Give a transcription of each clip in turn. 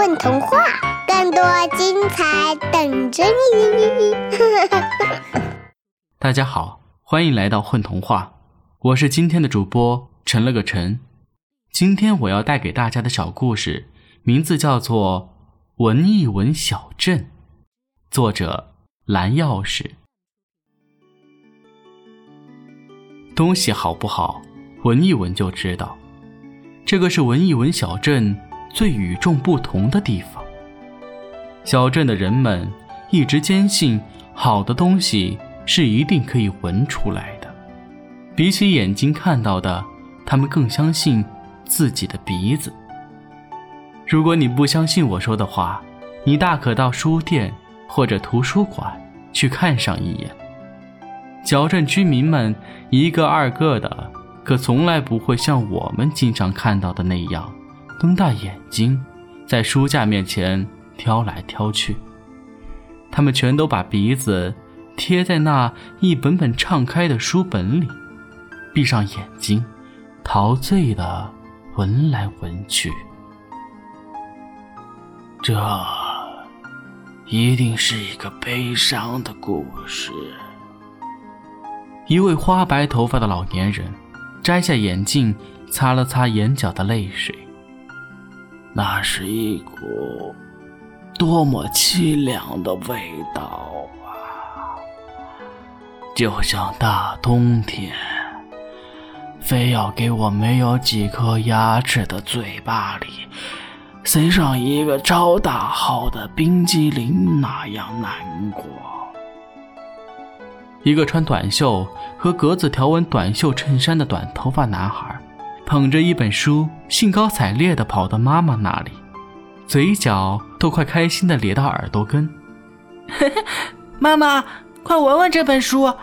混童话，更多精彩等着你！大家好，欢迎来到混童话，我是今天的主播陈了个陈。今天我要带给大家的小故事，名字叫做《闻一闻小镇》，作者蓝钥匙。东西好不好，闻一闻就知道。这个是闻一闻小镇最与众不同的地方。小镇的人们一直坚信，好的东西是一定可以闻出来的。比起眼睛看到的，他们更相信自己的鼻子。如果你不相信我说的话，你大可到书店或者图书馆去看上一眼。小镇居民们一个二个的。可从来不会像我们经常看到的那样，瞪大眼睛，在书架面前挑来挑去。他们全都把鼻子贴在那一本本敞开的书本里，闭上眼睛，陶醉的闻来闻去。这一定是一个悲伤的故事。一位花白头发的老年人。摘下眼镜，擦了擦眼角的泪水。那是一股多么凄凉的味道啊！就像大冬天，非要给我没有几颗牙齿的嘴巴里塞上一个超大号的冰激凌那样难过。一个穿短袖和格子条纹短袖衬衫的短头发男孩，捧着一本书，兴高采烈地跑到妈妈那里，嘴角都快开心地咧到耳朵根。妈妈，快闻闻这本书，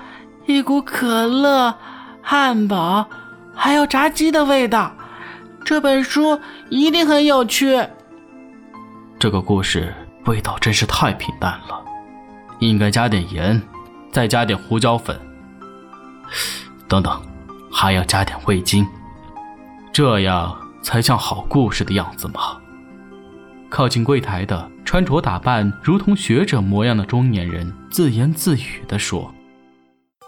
一股可乐、汉堡还有炸鸡的味道。这本书一定很有趣。这个故事味道真是太平淡了，应该加点盐。再加点胡椒粉，等等，还要加点味精，这样才像好故事的样子嘛。靠近柜台的穿着打扮如同学者模样的中年人自言自语地说：“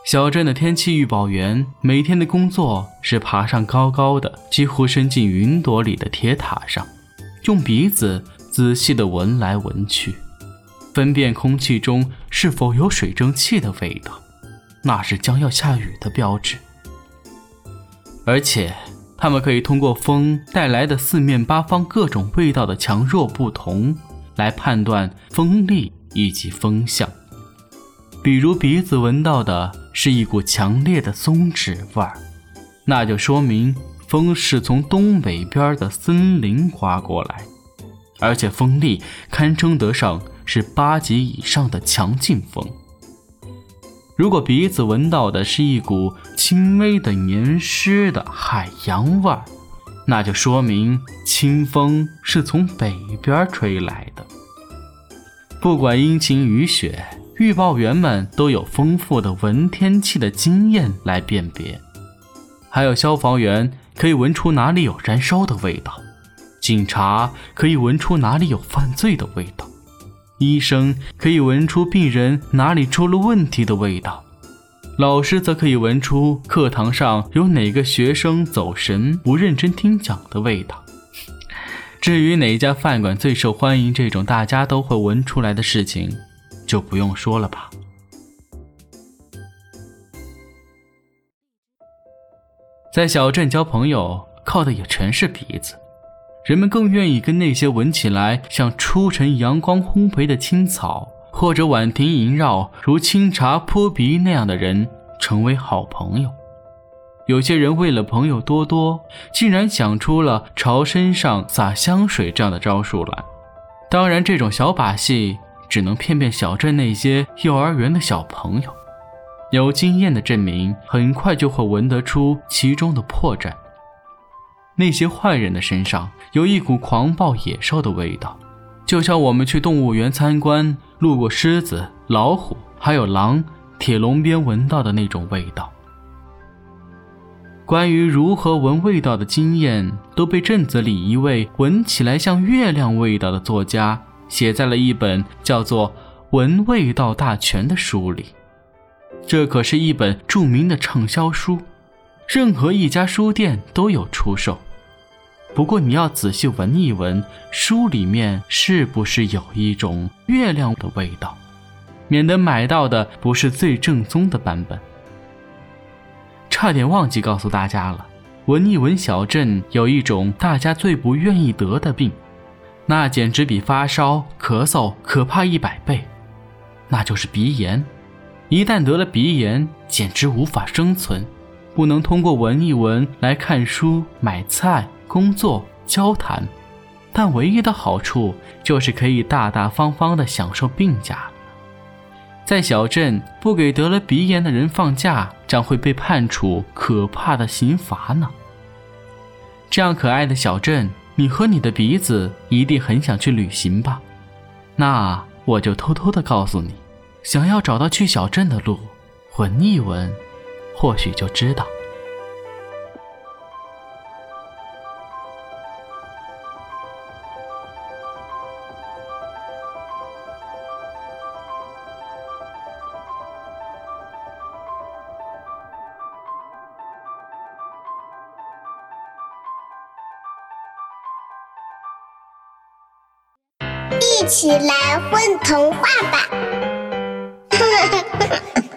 小镇的天气预报员每天的工作是爬上高高的、几乎伸进云朵里的铁塔上，用鼻子仔细地闻来闻去。”分辨空气中是否有水蒸气的味道，那是将要下雨的标志。而且，他们可以通过风带来的四面八方各种味道的强弱不同，来判断风力以及风向。比如，鼻子闻到的是一股强烈的松脂味儿，那就说明风是从东北边的森林刮过来，而且风力堪称得上。是八级以上的强劲风。如果鼻子闻到的是一股轻微的黏湿的海洋味儿，那就说明清风是从北边吹来的。不管阴晴雨雪，预报员们都有丰富的闻天气的经验来辨别。还有消防员可以闻出哪里有燃烧的味道，警察可以闻出哪里有犯罪的味道。医生可以闻出病人哪里出了问题的味道，老师则可以闻出课堂上有哪个学生走神不认真听讲的味道。至于哪家饭馆最受欢迎，这种大家都会闻出来的事情，就不用说了吧。在小镇交朋友，靠的也全是鼻子。人们更愿意跟那些闻起来像初晨阳光烘焙的青草，或者晚庭萦绕如清茶扑鼻那样的人成为好朋友。有些人为了朋友多多，竟然想出了朝身上洒香水这样的招数来。当然，这种小把戏只能骗骗小镇那些幼儿园的小朋友。有经验的镇民很快就会闻得出其中的破绽。那些坏人的身上有一股狂暴野兽的味道，就像我们去动物园参观，路过狮子、老虎还有狼，铁笼边闻到的那种味道。关于如何闻味道的经验，都被镇子里一位闻起来像月亮味道的作家写在了一本叫做《闻味道大全》的书里。这可是一本著名的畅销书，任何一家书店都有出售。不过你要仔细闻一闻，书里面是不是有一种月亮的味道，免得买到的不是最正宗的版本。差点忘记告诉大家了，闻一闻小镇有一种大家最不愿意得的病，那简直比发烧、咳嗽可怕一百倍，那就是鼻炎。一旦得了鼻炎，简直无法生存，不能通过闻一闻来看书、买菜、工作、交谈，但唯一的好处就是可以大大方方地享受病假。在小镇不给得了鼻炎的人放假，将会被判处可怕的刑罚呢。这样可爱的小镇，你和你的鼻子一定很想去旅行吧？那我就偷偷的告诉你，想要找到去小镇的路，闻一闻，或许就知道。一起来混童话吧！